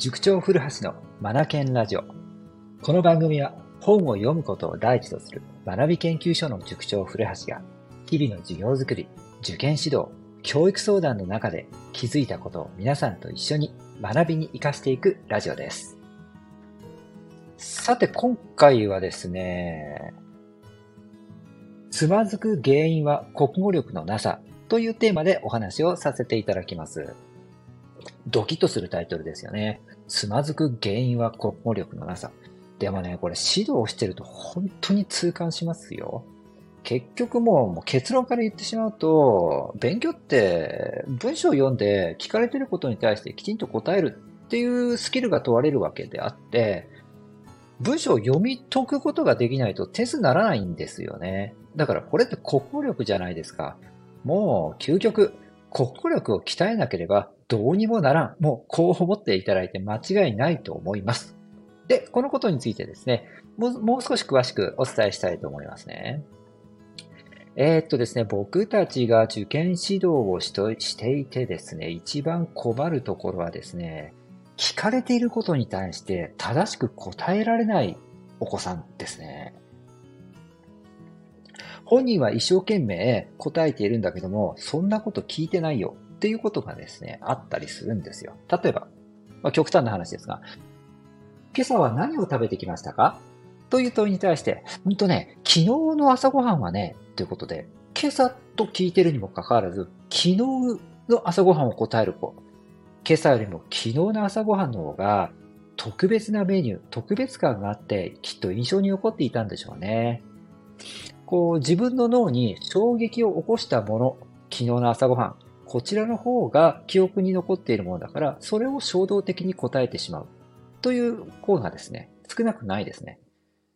塾長古橋のマナケンラジオ。この番組は本を読むことを第一とする学び研究所の塾長古橋が日々の授業づくり、受験指導、教育相談の中で気づいたことを皆さんと一緒に学びに活かしていくラジオです。さて今回はですね、つまずく原因は国語力のなさというテーマでお話をさせていただきます。ドキッとするタイトルですよね。つまずく原因は国語力のなさ。でもね、これ指導してると本当に痛感しますよ。結局もうもう結論から言ってしまうと、勉強って文章を読んで聞かれてることに対してきちんと答えるっていうスキルが問われるわけであって、文章を読み解くことができないとテスならないんですよね。だからこれって国語力じゃないですか。もう究極、国語力を鍛えなければどうにもならん。もうこう思っていただいて間違いないと思います。で、このことについてですね、もうもう少し詳しくお伝えしたいと思いますね。えー、っとですね、僕たちが受験指導をしていてですね、一番困るところはですね、聞かれていることに対して正しく答えられないお子さんですね。本人は一生懸命答えているんだけども、そんなこと聞いてないよっていうことがですね、あったりするんですよ。例えば、まあ、極端な話ですが、今朝は何を食べてきましたか？という問いに対して、ほんとね、昨日の朝ごはんはね、ということで、今朝と聞いてるにもかかわらず、昨日の朝ごはんを答える子、今朝よりも昨日の朝ごはんの方が特別なメニュー、特別感があって、きっと印象に残っていたんでしょうね。こう自分の脳に衝撃を起こしたもの、昨日の朝ごはん、こちらの方が記憶に残っているものだから、それを衝動的に答えてしまうという方がですね、少なくないですね。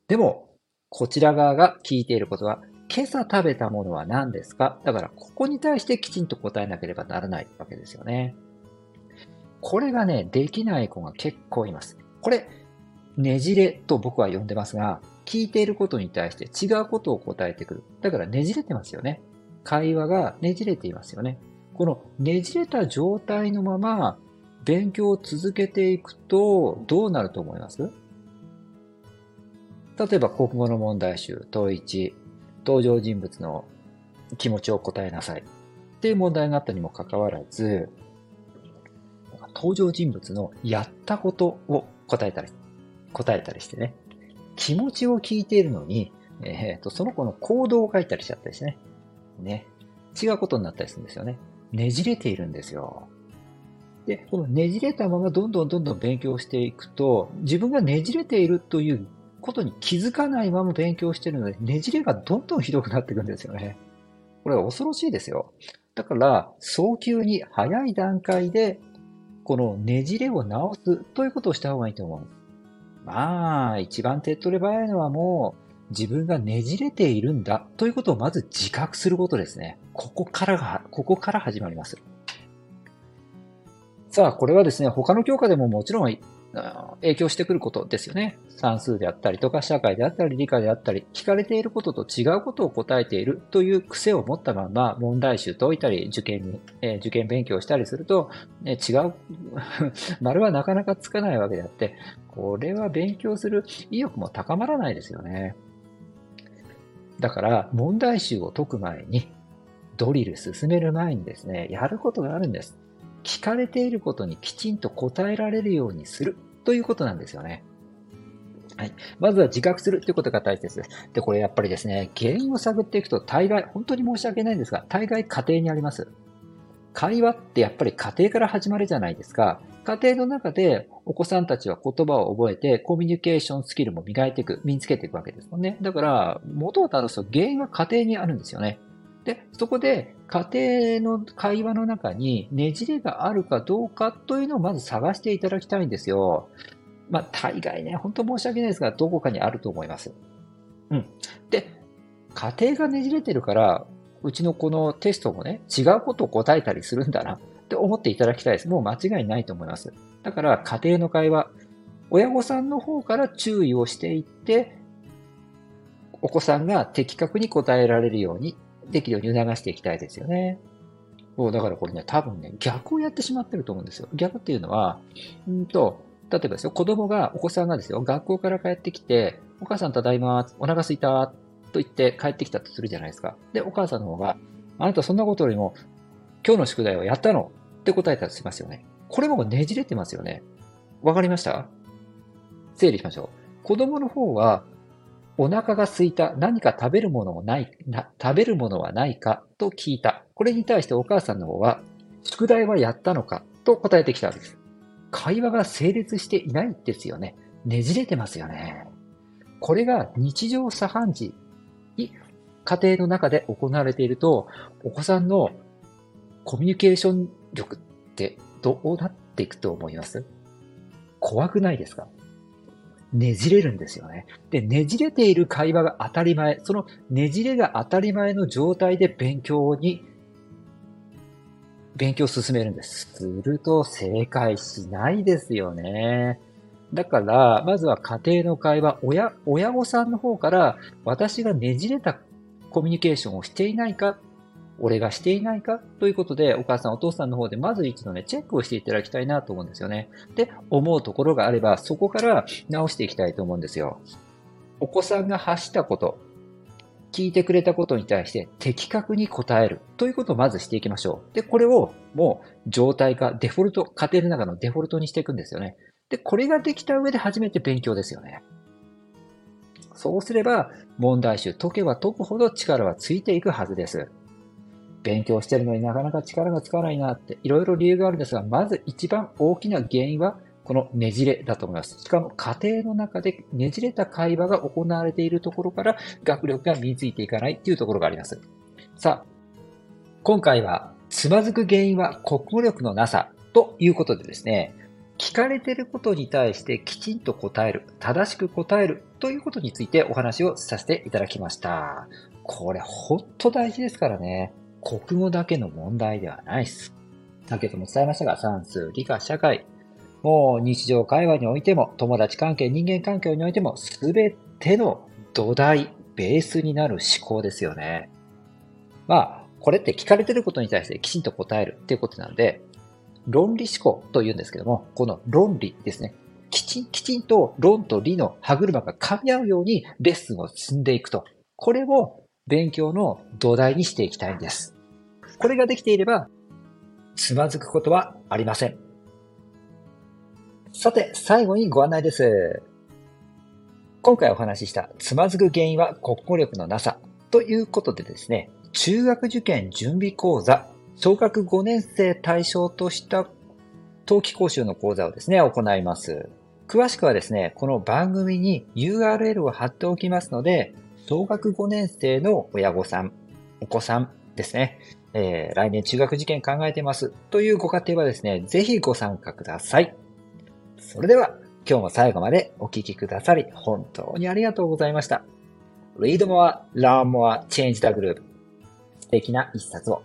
でも、こちら側が聞いていることは、今朝食べたものは何ですか？だから、ここに対してきちんと答えなければならないわけですよね。これがね、できない子が結構います。これ、ねじれと僕は呼んでますが、聞いていることに対して違うことを答えてくる。だからねじれてますよね。会話がねじれていますよね。このねじれた状態のまま勉強を続けていくとどうなると思います？例えば国語の問題集、問1、登場人物の気持ちを答えなさいっていう問題があったにもかかわらず、登場人物のやったことを答えたり、答えたりしてね。気持ちを聞いているのに、えっ、ー、と、その子の行動を書いたりしちゃったりしてね。ね。違うことになったりするんですよね。ねじれているんですよ。で、このねじれたままどんどんどんどん勉強していくと、自分がねじれているということに気づかないまま勉強しているので、ねじれがどんどんひどくなっていくんですよね。これは恐ろしいですよ。だから、早急に早い段階で、このねじれを直すということをした方がいいと思う。まあ、一番手っ取り早いのはもう、自分がねじれているんだということをまず自覚することですね。ここからが、ここから始まります。さあ、これはですね、他の教科でももちろん影響してくることですよね。算数であったりとか、社会であったり、理科であったり、聞かれていることと違うことを答えているという癖を持ったまま問題集解いたり、受験に、え、受験勉強したりすると、ね、違う 丸はなかなかつかないわけであって、これは勉強する意欲も高まらないですよね。だから、問題集を解く前に、ドリル進める前にですね、やることがあるんです。聞かれていることにきちんと答えられるようにするということなんですよね。はい。まずは自覚するということが大切です。で、これやっぱりですね、原因を探っていくと大概、本当に申し訳ないんですが、大概家庭にあります。会話ってやっぱり家庭から始まるじゃないですか。家庭の中でお子さんたちは言葉を覚えてコミュニケーションスキルも磨いていく、身につけていくわけですもんね。だから、元を正すと原因は家庭にあるんですよね。で、そこで家庭の会話の中にねじれがあるかどうかというのをまず探していただきたいんですよ。まあ、大概ね、本当申し訳ないですが、どこかにあると思います。うん。で、家庭がねじれてるから、うちのこのテストもね、違うことを答えたりするんだなって思っていただきたいです。もう間違いないと思います。だから、家庭の会話、親御さんの方から注意をしていって、お子さんが的確に答えられるようにできるように促していきたいですよね。そう、だからこれね、多分ね、逆をやってしまってると思うんですよ。逆っていうのは、うんと、例えばですよ、子供が、お子さんがですよ、学校から帰ってきて、お母さんただいま、お腹すいた、と言って帰ってきたとするじゃないですか。で、お母さんの方が、あなたそんなことよりも、今日の宿題はやったのって答えたとしますよね。これもねじれてますよね。わかりました？整理しましょう。子供の方は、お腹が空いた、何か食べるものもないな、食べるものはないかと聞いた。これに対してお母さんの方は、宿題はやったのかと答えてきたわけです。会話が成立していないですよね。ねじれてますよね。これが日常茶飯事に家庭の中で行われていると、お子さんのコミュニケーション力ってどうなっていくと思います？怖くないですか？ねじれるんですよね。で、ねじれている会話が当たり前、そのねじれが当たり前の状態で勉強に、勉強を進めるんです。すると正解しないですよね。だから、まずは家庭の会話、親、親御さんの方から、私がねじれたコミュニケーションをしていないか俺がしていないかということで、お母さんお父さんの方でまず一度ね、チェックをしていただきたいなと思うんですよね。で、思うところがあれば、そこから直していきたいと思うんですよ。お子さんが発したこと、聞いてくれたことに対して的確に答えるということをまずしていきましょう。で、これをもう状態化、デフォルト、家庭の中のデフォルトにしていくんですよね。で、これができた上で初めて勉強ですよね。そうすれば、問題集解けば解くほど力はついていくはずです。勉強してるのになかなか力がつかないなっていろいろ理由があるんですが、まず一番大きな原因はこのねじれだと思います。しかも家庭の中でねじれた会話が行われているところから学力が身についていかないっていうところがあります。さあ、今回はつまずく原因は国語力のなさということでですね、聞かれていることに対してきちんと答える、正しく答えるということについてお話をさせていただきました。これほんと大事ですからね。国語だけの問題ではないです。先ほども伝えましたが、算数、理科、社会、もう日常会話においても、友達関係、人間関係においても、すべての土台、ベースになる思考ですよね。まあ、これって聞かれてることに対してきちんと答えるっていうことなんで、論理思考と言うんですけども、この論理ですね。きちん、きちんと論と理の歯車が噛み合うようにレッスンを進んでいくと。これを勉強の土台にしていきたいんです。これができていれば、つまずくことはありません。さて、最後にご案内です。今回お話ししたつまずく原因は国語力のなさということでですね、中学受験準備講座、小学5年生対象とした冬季講習の講座をですね、行います。詳しくはですね、この番組に URL を貼っておきますので、小学5年生の親御さん、お子さんですね、えー、来年中学受験考えてますというご家庭はですね、ぜひご参加ください。それでは、今日も最後までお聴きくださり、本当にありがとうございました。Read more, learn more, change the group. 素敵な一冊を。